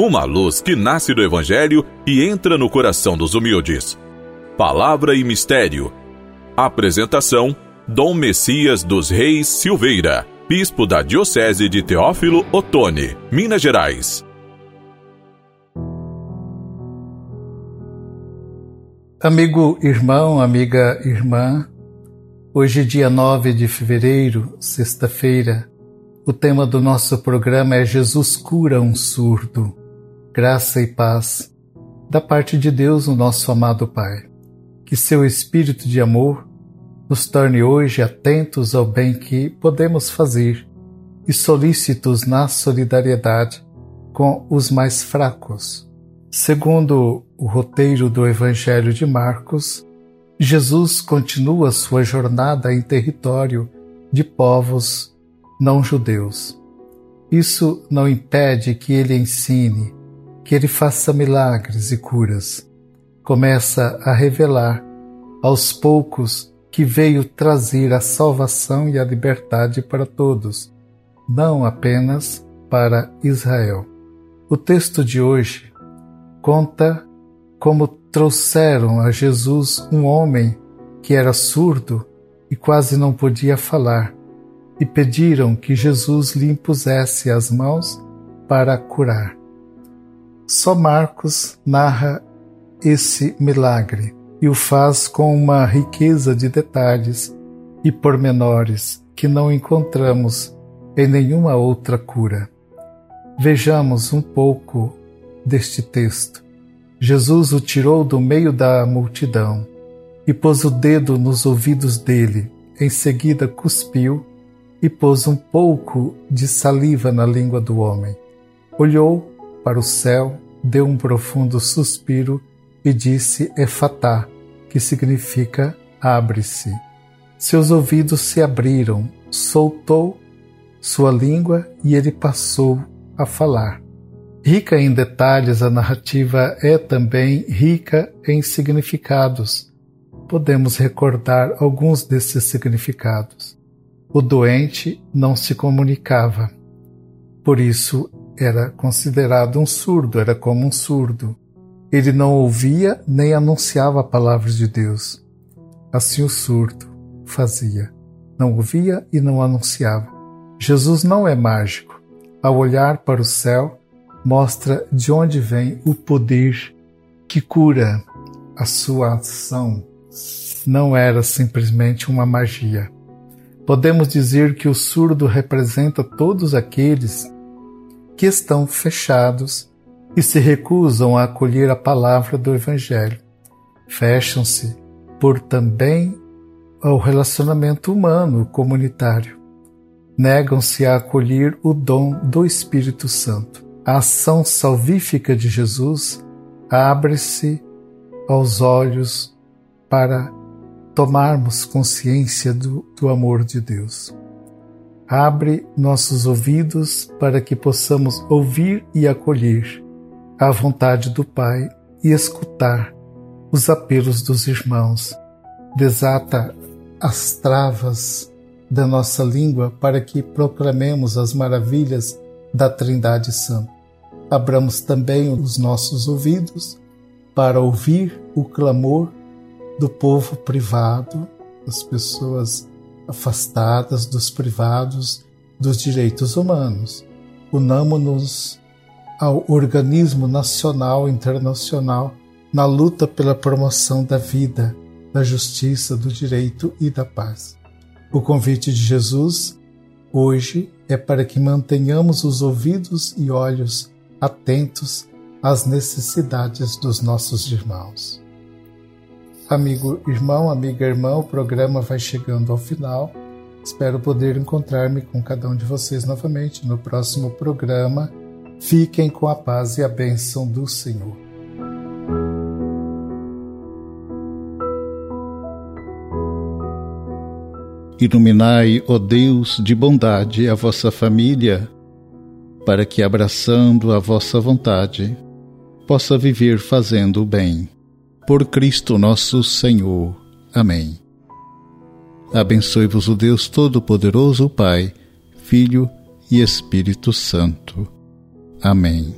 uma luz que nasce do Evangelho e entra no coração dos humildes. Palavra e Mistério. Apresentação: Dom Messias dos Reis Silveira, Bispo da Diocese de Teófilo Otoni, Minas Gerais. Amigo irmão, amiga irmã, hoje, dia 9 de fevereiro, sexta-feira, o tema do nosso programa é Jesus cura um surdo graça e paz da parte de Deus, o nosso amado Pai. Que seu espírito de amor nos torne hoje atentos ao bem que podemos fazer e solícitos na solidariedade com os mais fracos. Segundo o roteiro do Evangelho de Marcos, Jesus continua sua jornada em território de povos não judeus. Isso não impede que ele ensine que ele faça milagres e curas. Começa a revelar aos poucos que veio trazer a salvação e a liberdade para todos, não apenas para Israel. O texto de hoje conta como trouxeram a Jesus um homem que era surdo e quase não podia falar, e pediram que Jesus lhe impusesse as mãos para curar. Só Marcos narra esse milagre e o faz com uma riqueza de detalhes e pormenores que não encontramos em nenhuma outra cura. Vejamos um pouco deste texto. Jesus o tirou do meio da multidão e pôs o dedo nos ouvidos dele. Em seguida, cuspiu e pôs um pouco de saliva na língua do homem. Olhou para o céu, deu um profundo suspiro e disse Efatá, que significa abre-se. Seus ouvidos se abriram, soltou sua língua e ele passou a falar. Rica em detalhes, a narrativa é também rica em significados. Podemos recordar alguns desses significados. O doente não se comunicava, por isso era considerado um surdo, era como um surdo. Ele não ouvia nem anunciava a palavra de Deus. Assim o surdo fazia. Não ouvia e não anunciava. Jesus não é mágico. Ao olhar para o céu, mostra de onde vem o poder que cura a sua ação. Não era simplesmente uma magia. Podemos dizer que o surdo representa todos aqueles que estão fechados e se recusam a acolher a palavra do Evangelho. Fecham-se por também ao relacionamento humano comunitário. Negam-se a acolher o dom do Espírito Santo. A ação salvífica de Jesus abre-se aos olhos para tomarmos consciência do, do amor de Deus. Abre nossos ouvidos para que possamos ouvir e acolher a vontade do Pai e escutar os apelos dos irmãos. Desata as travas da nossa língua para que proclamemos as maravilhas da Trindade Santa. Abramos também os nossos ouvidos para ouvir o clamor do povo privado, das pessoas afastadas dos privados dos direitos humanos. Unamo-nos ao organismo nacional e internacional na luta pela promoção da vida, da justiça, do direito e da paz. O convite de Jesus hoje é para que mantenhamos os ouvidos e olhos atentos às necessidades dos nossos irmãos. Amigo irmão, amiga irmã, o programa vai chegando ao final. Espero poder encontrar-me com cada um de vocês novamente no próximo programa. Fiquem com a paz e a bênção do Senhor. Iluminai, ó Deus de bondade, a vossa família, para que, abraçando a vossa vontade, possa viver fazendo o bem por Cristo nosso Senhor. Amém. Abençoe-vos o Deus Todo-Poderoso, Pai, Filho e Espírito Santo. Amém.